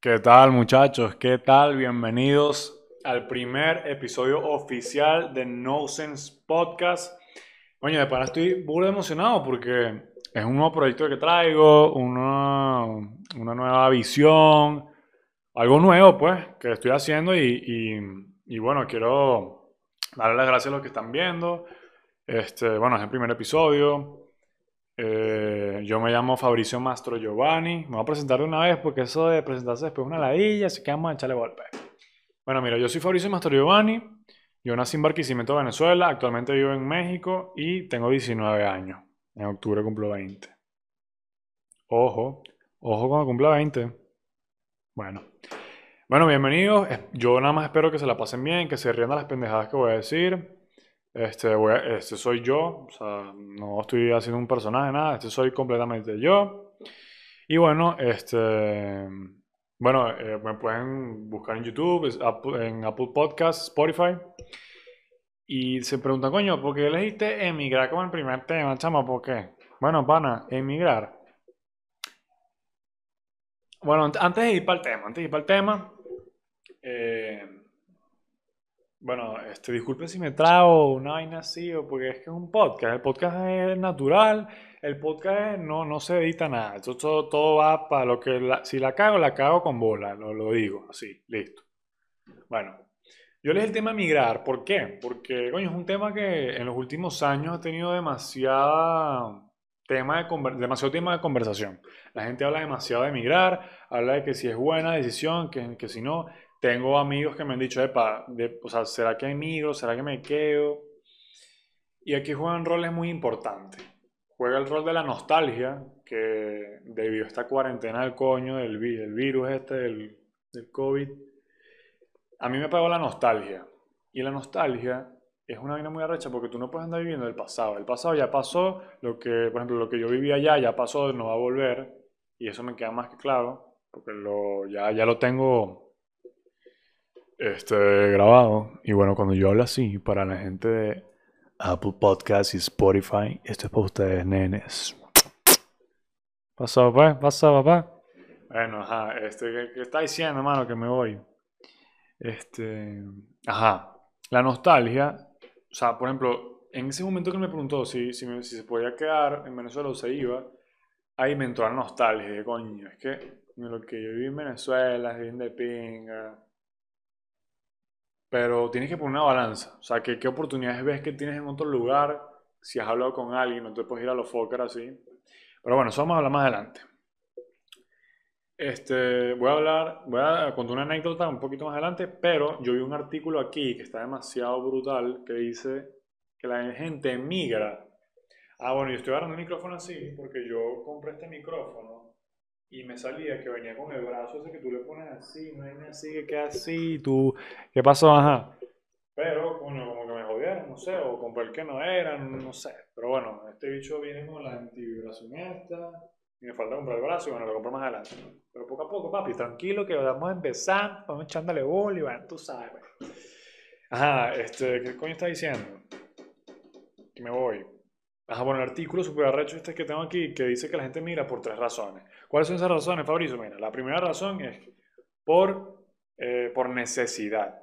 ¿Qué tal muchachos? ¿Qué tal? Bienvenidos al primer episodio oficial de No Sense Podcast. Oye, de para estoy burda emocionado porque es un nuevo proyecto que traigo, una, nueva visión, algo nuevo pues que estoy haciendo y- y bueno, quiero darle las gracias a los que están viendo. Este, bueno, es el primer episodio. Eh, yo me llamo Fabricio Mastro Giovanni. Me voy a presentar una vez porque eso de presentarse después es una ladilla, así que vamos a echarle golpe. Bueno, mira, yo soy Fabricio Mastro Giovanni. Yo nací en Barquisimeto, Venezuela. Actualmente vivo en México y tengo 19 años. En octubre cumplo 20. Ojo, ojo cuando cumpla 20. Bueno. Bueno, bienvenidos. Yo nada más espero que se la pasen bien, que se rían de las pendejadas que voy a decir. Este, voy este soy yo, o sea, no estoy haciendo un personaje, nada, este soy completamente yo. Y bueno, este, bueno, eh, me pueden buscar en YouTube, en Apple Podcasts, Spotify. Y se preguntan, coño, ¿por qué elegiste emigrar como el primer tema, chama? ¿Por qué? Bueno, pana, emigrar. Bueno, ant- antes de ir para el tema, antes de ir para el tema, eh, bueno, este, disculpen si me trago una vaina así, porque es que es un podcast. El podcast es natural, el podcast no, no se edita nada. Esto todo, todo va para lo que la- si la cago, la cago con bola, lo, lo digo, así, listo. Bueno, yo elegí el tema migrar. ¿Por qué? Porque, coño, es un tema que en los últimos años ha tenido demasiada tema de, demasiado tema de conversación. La gente habla demasiado de migrar, habla de que si es buena decisión, que, que si no. Tengo amigos que me han dicho, Epa, de- o sea, ¿será que emigro? ¿Será que me quedo? Y aquí juegan roles muy importantes. Juega el rol de la nostalgia, que debido a esta cuarentena del coño, del, del virus este, del, del COVID, a mí me pegó la nostalgia. Y la nostalgia es una vaina muy arrecha porque tú no puedes andar viviendo el pasado. El pasado ya pasó, lo que, por ejemplo, lo que yo vivía allá ya pasó, no va a volver. Y eso me queda más que claro, porque lo, ya, ya lo tengo este, grabado. Y bueno, cuando yo hablo así, para la gente de Apple Podcasts y Spotify, esto es para ustedes, nenes. Pasó, papá, pasó, papá. Bueno, ajá, este, ¿qué, qué está diciendo, hermano? Que me voy. Este, ajá, la nostalgia, o sea, por ejemplo, en ese momento que me preguntó si, si, me- si se podía quedar en Venezuela o se iba, ahí me entró la nostalgia, coño, es que lo que yo viví en Venezuela es bien de pinga, pero tienes que poner una balanza, o sea, que, qué oportunidades ves que tienes en otro lugar, si has hablado con alguien, no te puedes ir a los Fokker así, pero bueno, eso vamos a hablar más adelante. Este, voy a hablar, voy a contar una anécdota un poquito más adelante, pero yo vi un artículo aquí que está demasiado brutal que dice que la gente emigra. Ah, bueno, yo estoy agarrando el micrófono así porque yo compré este micrófono y me salía que venía con el brazo ese que tú le pones así, no hay nada así que queda así, tú, ¿qué pasó? Ajá. Pero, coño, como que me jodieron, no sé, o compré el que no era, no sé. Pero bueno, este bicho viene con la antivibración esta. Y me falta comprar el brazo y bueno, lo compro más adelante. Pero poco a poco, papi, tranquilo que vamos a empezar, vamos echándole bol y bueno, tú sabes. pues. Ajá, este, ¿qué coño está diciendo? Que me voy. Ajá, bueno, el artículo super arrecho este que tengo aquí que dice que la gente mira por tres razones. ¿Cuáles son esas razones, Fabricio? Mira, la primera razón es por, eh, por necesidad,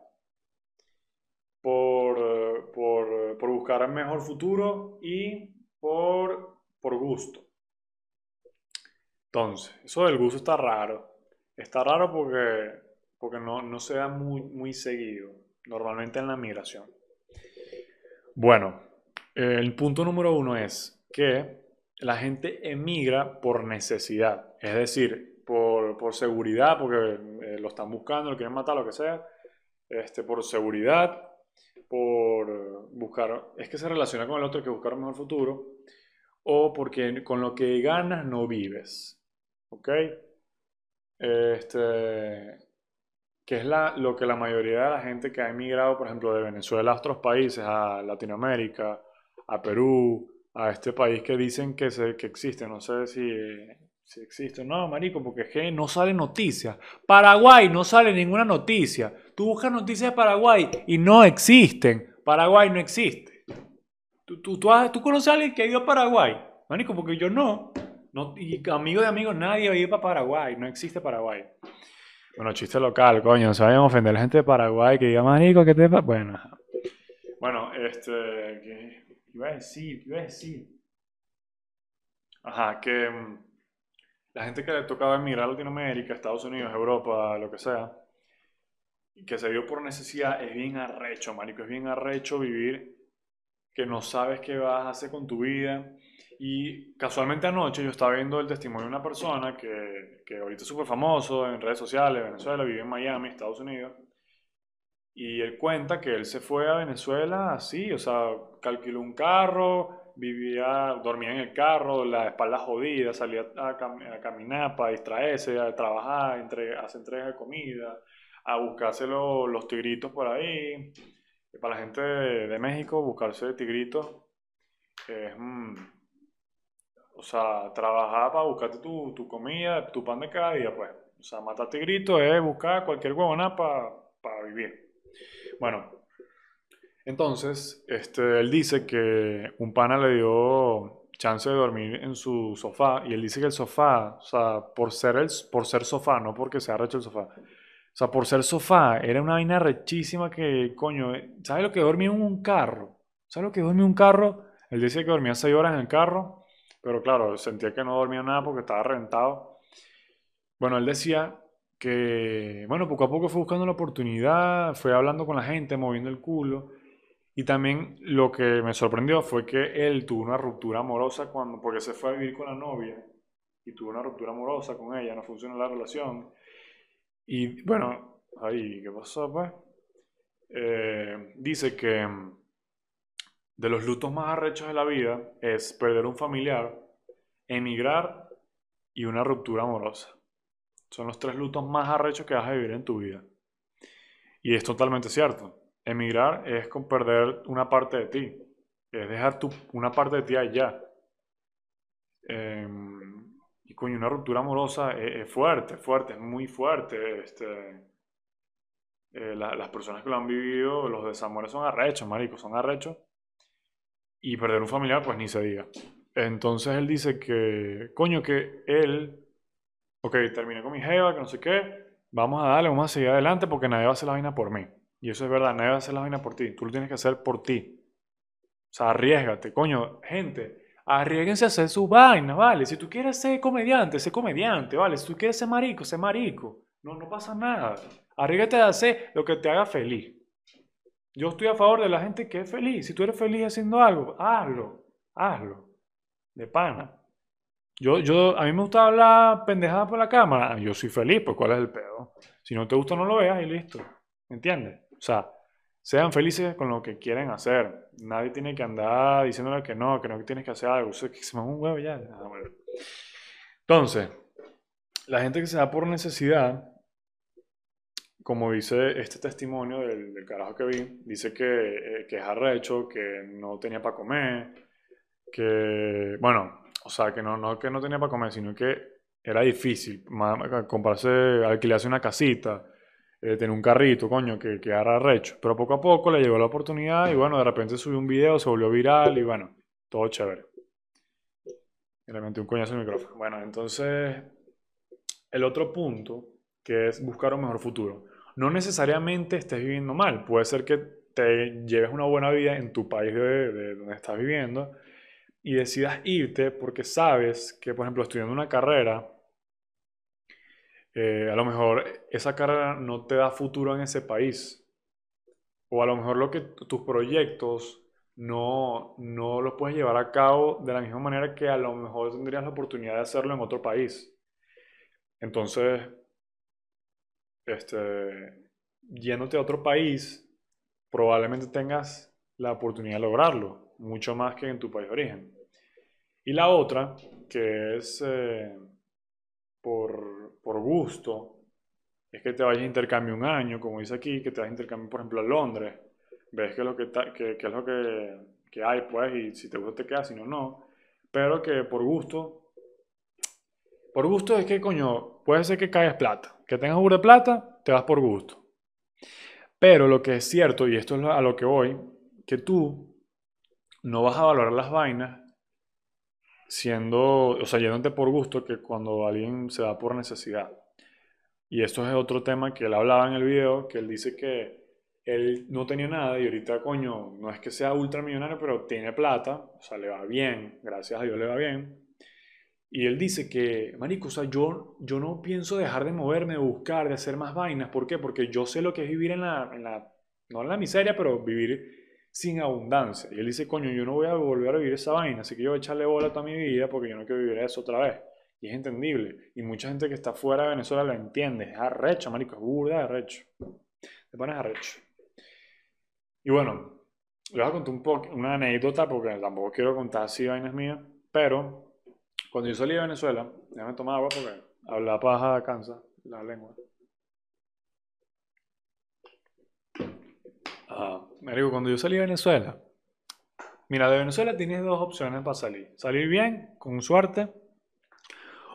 por, por, por buscar un mejor futuro y por, por gusto. Entonces, eso del gusto está raro. Está raro porque, porque no, no se da muy, muy seguido, normalmente en la migración. Bueno, el punto número uno es que la gente emigra por necesidad, es decir, por, por seguridad, porque eh, lo están buscando, lo quieren matar, lo que sea, este, por seguridad, por buscar, es que se relaciona con el otro que buscar un mejor futuro, o porque con lo que ganas no vives, ¿ok? Este, que es la, lo que la mayoría de la gente que ha emigrado, por ejemplo, de Venezuela a otros países, a Latinoamérica, a Perú, a este país que dicen que, se, que existe, no sé si, si existe, no, marico, porque no sale noticias. Paraguay no sale ninguna noticia. Tú buscas noticias de Paraguay y no existen. Paraguay no existe. ¿Tú, tú, tú, conoces a alguien que ha ido a Paraguay? Marico, porque yo no. no y amigo de amigos, nadie ha ido para Paraguay. No existe Paraguay. Bueno, chiste local, coño. No se vayan a ofender a la gente de Paraguay que diga, marico, ¿qué te pasa? Bueno. Bueno, este... ¿qué iba a decir? ¿Qué iba a decir? Ajá, que mm, la gente que le tocaba emigrar a Latinoamérica, Estados Unidos, Europa, lo que sea, y que se dio por necesidad, es bien arrecho, marico, es bien arrecho vivir que no sabes qué vas a hacer con tu vida. Y casualmente anoche yo estaba viendo el testimonio de una persona que, que ahorita es súper famoso en redes sociales, Venezuela, vive en Miami, Estados Unidos. Y él cuenta que él se fue a Venezuela así, o sea, calculó un carro, vivía, dormía en el carro, la espalda jodida, salía a, cam- a caminar para distraerse, a trabajar, entre, a hacer entregas de comida, a buscarse lo- los tigritos por ahí. Y para la gente de, de México, buscarse tigritos es, mm, o sea, trabajar para buscarte tu, tu comida, tu pan de cada día, pues. O sea, matar tigritos es buscar cualquier huevona para vivir. Bueno, entonces, este, él dice que un pana le dio chance de dormir en su sofá y él dice que el sofá, o sea, por ser, el, por ser sofá, no porque se ha recho el sofá, o sea, por ser sofá, era una vaina rechísima que, coño, eh, ¿sabes lo que dormía en un carro? ¿Sabes lo que dormía en un carro? Él dice que dormía seis horas en el carro, pero claro, sentía que no dormía nada porque estaba reventado. Bueno, él decía que, bueno, poco a poco fue buscando la oportunidad, fue hablando con la gente, moviendo el culo. Y también lo que me sorprendió fue que él tuvo una ruptura amorosa cuando, porque se fue a vivir con la novia y tuvo una ruptura amorosa con ella, no funcionó la relación. Y bueno, ahí, ¿qué pasó pues? Eh, dice que mm, de los lutos más arrechos de la vida es perder un familiar, emigrar y una ruptura amorosa. Son los tres lutos más arrechos que vas a vivir en tu vida. Y es totalmente cierto. Emigrar es con perder una parte de ti. Es dejar tu, una parte de ti allá. Em, y coño, una ruptura amorosa es, es fuerte, fuerte, es muy fuerte. Este, eh, la- las personas que lo han vivido, los desamores son arrechos, marico, son arrechos. Y perder un familiar, pues ni se diga. Entonces él dice que, coño, que él, ok, terminé con mi jeva, que no sé qué, vamos a darle, vamos a seguir adelante porque nadie va a hacer la vaina por mí. Y eso es verdad, nadie va a hacer la vaina por ti, tú lo tienes que hacer por ti. O sea, arriesgate, coño, gente, arriesguense a hacer sus vainas, ¿vale? Si tú quieres ser comediante, sé comediante, ¿vale? Si tú quieres ser marico, sé marico. No, no pasa nada. Arriesgate a hacer lo que te haga feliz. Yo estoy a favor de la gente que es feliz. Si tú eres feliz haciendo algo, hazlo, hazlo. De pana. Yo, yo, a mí me gusta hablar pendejada por la cámara. Yo soy feliz, pues ¿cuál es el pedo? Si no te gusta, no lo veas y listo. ¿Me entiendes? O sea, sean felices con lo que quieren hacer. Nadie tiene que andar diciéndole que no, que no tienes que hacer algo. Eso es que se me un huevo ya. Ah. Entonces, la gente que se da por necesidad, como dice este testimonio del, del carajo que vi, dice que, eh, que es arrecho, que no tenía para comer, que, bueno, o sea, que no, no que no tenía para comer, sino que era difícil comprarse, alquilarse una casita, eh, tener un carrito, coño, que, que era arrecho. Pero poco a poco le llegó la oportunidad y bueno, de repente subió un video, se volvió viral y bueno, todo chévere. Y le metí un coñazo el micrófono. Bueno, entonces, el otro punto, que es buscar un mejor futuro. No necesariamente estés viviendo mal, puede ser que te lleves una buena vida en tu país de, de donde estás viviendo y decidas irte porque sabes que, por ejemplo, estudiando una carrera, eh, a lo mejor esa carrera no te da futuro en ese país. O a lo mejor lo que tus proyectos no, no los puedes llevar a cabo de la misma manera que a lo mejor tendrías la oportunidad de hacerlo en otro país. Entonces, este, yéndote a otro país, probablemente tengas la oportunidad de lograrlo, mucho más que en tu país de origen. Y la otra, que es eh, por, por gusto, es que te vayas a intercambio un año, como dice aquí, que te vayas a intercambio, por ejemplo, a Londres, ves qué es lo que, ta- que, que es lo que, que hay, pues, y si te gusta te quedas, si no, no. Pero que por gusto, por gusto es que, coño, puede ser que caigas plata, que tengas burda de plata, te vas por gusto. Pero lo que es cierto, y esto es a lo que voy, que tú, no vas a valorar las vainas siendo, o sea, yéndote por gusto que cuando alguien se da por necesidad. Y esto es otro tema que él hablaba en el video, que él dice que él no tenía nada y ahorita, coño, no es que sea ultramillonario, pero tiene plata, o sea, le va bien, gracias a Dios le va bien. Y él dice que, marico, o sea, yo, yo no pienso dejar de moverme, de buscar, de hacer más vainas. ¿Por qué? Porque yo sé lo que es vivir en la, en la no en la miseria, pero vivir sin abundancia. Y él dice, coño, yo no voy a volver a vivir esa vaina, así que yo voy a echarle bola toda mi vida porque yo no quiero vivir eso otra vez. Y es entendible. Y mucha gente que está fuera de Venezuela lo entiende. Es arrecho, marico, es burda arrecho. Te pones arrecho. Y bueno, les voy a contar un poco, una anécdota porque tampoco quiero contar así vainas mías, pero cuando yo salí de Venezuela, déjame tomar agua porque hablar paja cansa la lengua. Ah, me digo, cuando yo salí de Venezuela, mira, de Venezuela tienes dos opciones para salir. Salir bien, con suerte,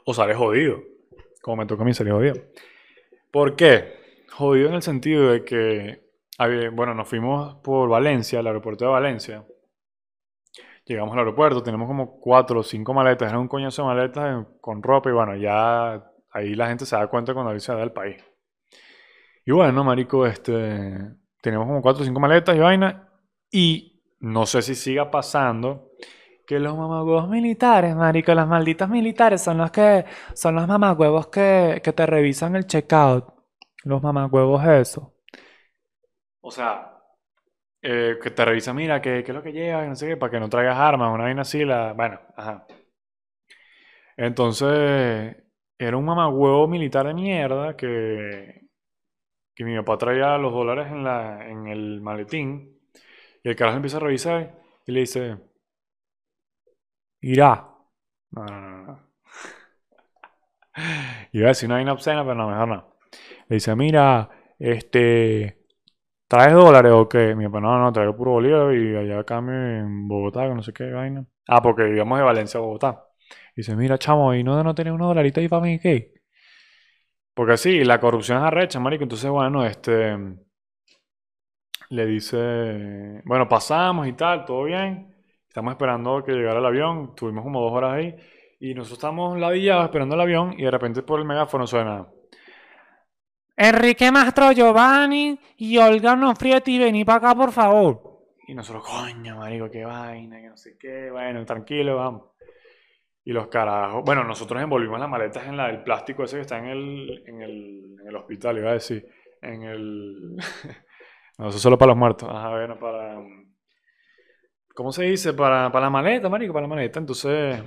o sales jodido, como me toca a mí salir jodido. ¿Por qué? Jodido en el sentido de que, bueno, nos fuimos por Valencia, al aeropuerto de Valencia. Llegamos al aeropuerto, tenemos como cuatro o cinco maletas, era un coñazo de maletas con ropa y bueno, ya ahí la gente se da cuenta cuando da del país. Y bueno, marico, este, tenemos como cuatro o cinco maletas y vaina. Y no sé si siga pasando que los mamagüevos militares, marico, las malditas militares son los que son los mamagüevos que, que te revisan el checkout. Los mamagüevos eso. O sea, eh, que te revisan, mira, ¿qué, es lo que llevas? No sé qué, para que no traigas armas, una vaina así, la... Bueno, ajá. Entonces, era un mamagüevo militar de mierda que, que mi papá traía los dólares en, la, en el maletín y el carajo empieza a revisar y le dice, irá. No, no, no, no. Iba a decir una obscena, pero no, mejor no. Le dice, mira, este, ¿traes dólares o qué? Mi papá, no, no, traigo puro bolívar y allá cambio en Bogotá, que no sé qué vaina. Ah, porque vivíamos de Valencia a Bogotá. dice, mira, chamo, ¿y no, no tenés unos dolaritos ahí para mí qué? Porque sí, la corrupción es arrecha, marico. Entonces, bueno, este. Le dice. Bueno, pasamos y tal, todo bien. Estamos esperando que llegara el avión. Tuvimos como dos horas ahí. Y nosotros estamos ladillados esperando el avión. Y de repente por el megáfono suena. Enrique Mastro Giovanni y Olga Nofrieti, vení para acá, por favor. Y nosotros, coño, marico, qué vaina, que no sé qué. Bueno, tranquilo, vamos. Y los carajos. Bueno, nosotros envolvimos las maletas en la del plástico ese que está en el, en el, en el hospital, iba a decir. En el. no, eso es solo para los muertos. Ajá, bueno, para. ¿Cómo se dice? Para, para la maleta, marico, para la maleta. Entonces,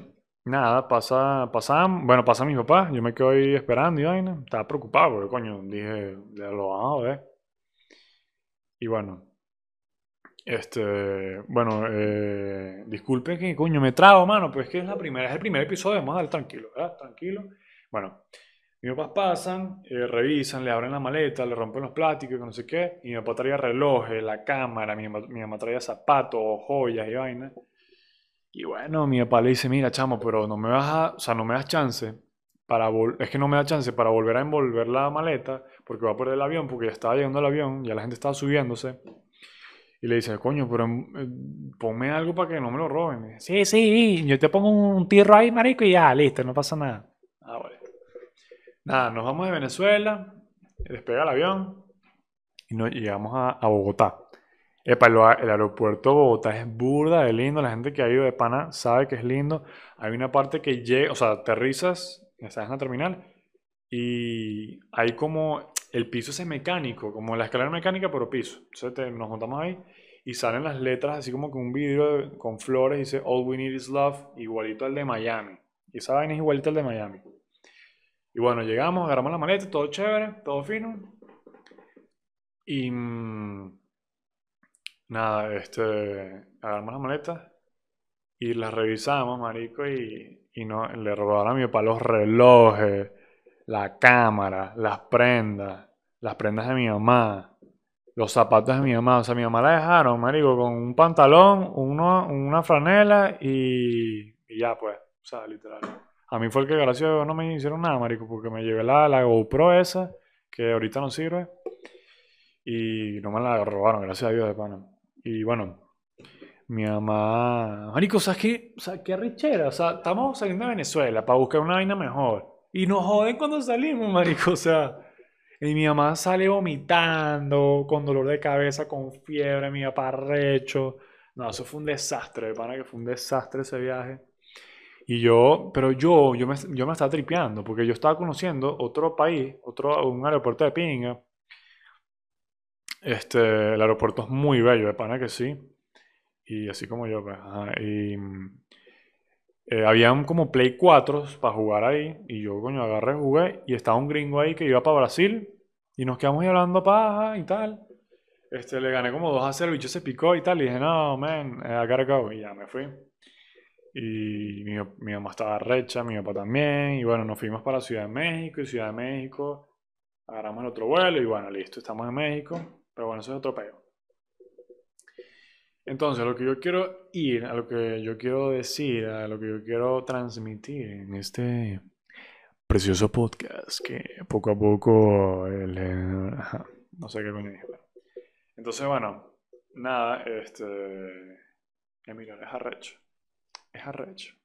nada, pasa, pasa, bueno, pasa mi papá. Yo me quedo ahí esperando y vaina. Estaba preocupado porque, coño, dije, lo vamos a ver. Y bueno, este, bueno, eh, disculpe que coño me trago, mano, pues es que es la primera, es el primer episodio, vamos a dar tranquilo, ¿verdad? Tranquilo. Bueno, mis papás pasan, eh, revisan, le abren la maleta, le rompen los plásticos, no sé qué, y mi papá traía relojes, la cámara, mi, mi mamá traía zapatos, joyas y vainas. Y bueno, mi papá le dice, mira, chamo, pero no me vas a, o sea, no me das chance para es que no me da chance para volver a envolver la maleta porque va a perder el avión porque ya estaba llegando el avión, ya la gente estaba subiéndose. Y le dice, coño, pero eh, ponme algo para que no me lo roben. sí, sí, yo te pongo un tiro ahí, marico, y ya, listo, no pasa nada. Ah, vale. Nada, nos vamos de Venezuela, despega el avión y nos llegamos a, Bogotá. Epa, el, aeropuerto de Bogotá es burda de lindo. La gente que ha ido de pana sabe que es lindo. Hay una parte que llega, o sea, aterrizas, estás en la terminal, y hay como el piso es mecánico, como la escalera mecánica, pero piso. Entonces nos montamos ahí y salen las letras así como con un vidrio con flores, dice All We Need Is Love, igualito al de Miami. Y esa vaina es igualito al de Miami. Y bueno, llegamos, agarramos la maleta, todo chévere, todo fino. Y mm, nada, este, agarramos la maleta y las revisamos, marico, y, y no, le robaron a mi papá los relojes, la cámara, las prendas, las prendas de mi mamá, los zapatos de mi mamá. O sea, mi mamá la dejaron, marico, con un pantalón, una franela y, ya, pues. O sea, literal. A mí fue el que, gracias a Dios, no me hicieron nada, marico, porque me llevé la, GoPro esa, que ahorita no sirve, y no me la robaron, gracias a Dios, de pana. Y bueno, mi mamá, marico, ¿sabes qué? O sea, qué arrechera, o sea, estamos saliendo de Venezuela para buscar una vaina mejor. Y nos joden cuando salimos, marico, o sea. Y mi mamá sale vomitando, con dolor de cabeza, con fiebre, mi papá recho. No, eso fue un desastre, de pana que fue un desastre ese viaje. Y yo, pero yo, yo me, yo me estaba tripeando, porque yo estaba conociendo otro país, otro, un aeropuerto de pinga. Este, el aeropuerto es muy bello, de pana que sí. Y así como yo, pues, ajá, y eh, habían como Play 4 para jugar ahí. Y yo, coño, agarré, jugué. Y estaba un gringo ahí que iba para Brasil. Y nos quedamos ahí hablando paja y tal. Este, le gané como 2 a 0. El bicho se picó y tal. Y dije, no, man, eh, I gotta go. Y ya me fui. Y mi, mi mamá estaba recha, mi papá también. Y bueno, nos fuimos para Ciudad de México. Y Ciudad de México agarramos el otro vuelo. Y bueno, listo, estamos en México. Pero bueno, eso es otro peo. Entonces, lo que yo quiero ir, a lo que yo quiero decir, a lo que yo quiero transmitir en este precioso podcast que poco a poco el, eh, no sé qué coño dije, Entonces, bueno, nada, este Emilio, es arrecho. Es arrecho.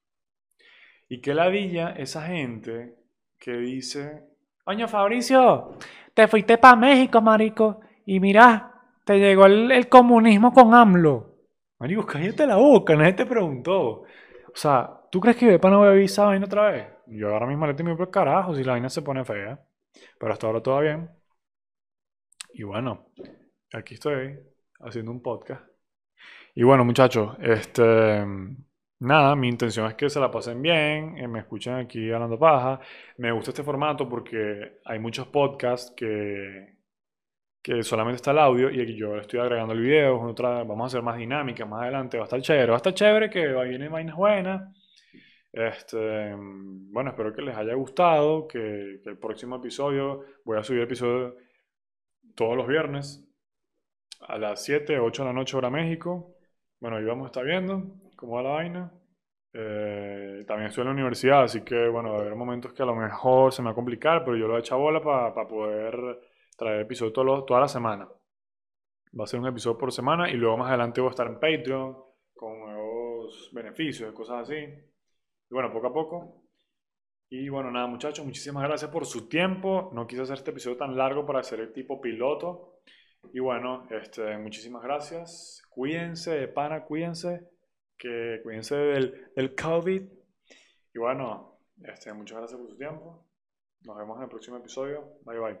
Y qué ladilla esa gente que dice, Oño Fabricio, te fuiste para México, marico, y mira, te llegó el, el comunismo con AMLO. Marico, cállate la boca, nadie te preguntó. O sea, ¿tú crees que Bepa no voy a avisar esa vaina otra vez? Yo ahora mismo le tengo por carajo si la vaina se pone fea. Pero hasta ahora todo bien. Y bueno, aquí estoy haciendo un podcast. Y bueno, muchachos, este. Nada, mi intención es que se la pasen bien, eh, me escuchen aquí hablando paja. Me gusta este formato porque hay muchos podcasts que, que solamente está el audio y yo le estoy agregando el video. Otra, vamos a hacer más dinámica más adelante. Va a estar chévere, va a estar chévere que vienen vainas buenas. Este, bueno, espero que les haya gustado, que, que el próximo episodio, voy a subir episodio todos los viernes a las 7, 8 de la noche hora México. Bueno, ahí vamos a estar viendo cómo va la vaina. Eh, también estoy en la universidad, así que bueno, va a haber momentos que a lo mejor se me va a complicar, pero yo lo he hecho bola para poder traer episodios todos los- toda la semana. Va a ser un episodio por semana y luego más adelante voy a estar en Patreon con nuevos beneficios y cosas así. Y bueno, poco a poco. Y bueno, nada, muchachos, muchísimas gracias por su tiempo. No quise hacer este episodio tan largo para hacer el tipo piloto. Y bueno, este, muchísimas gracias. Cuídense, de pana, cuídense. Que cuídense del, del COVID. Y bueno, este, muchas gracias por su tiempo. Nos vemos en el próximo episodio. Bye bye.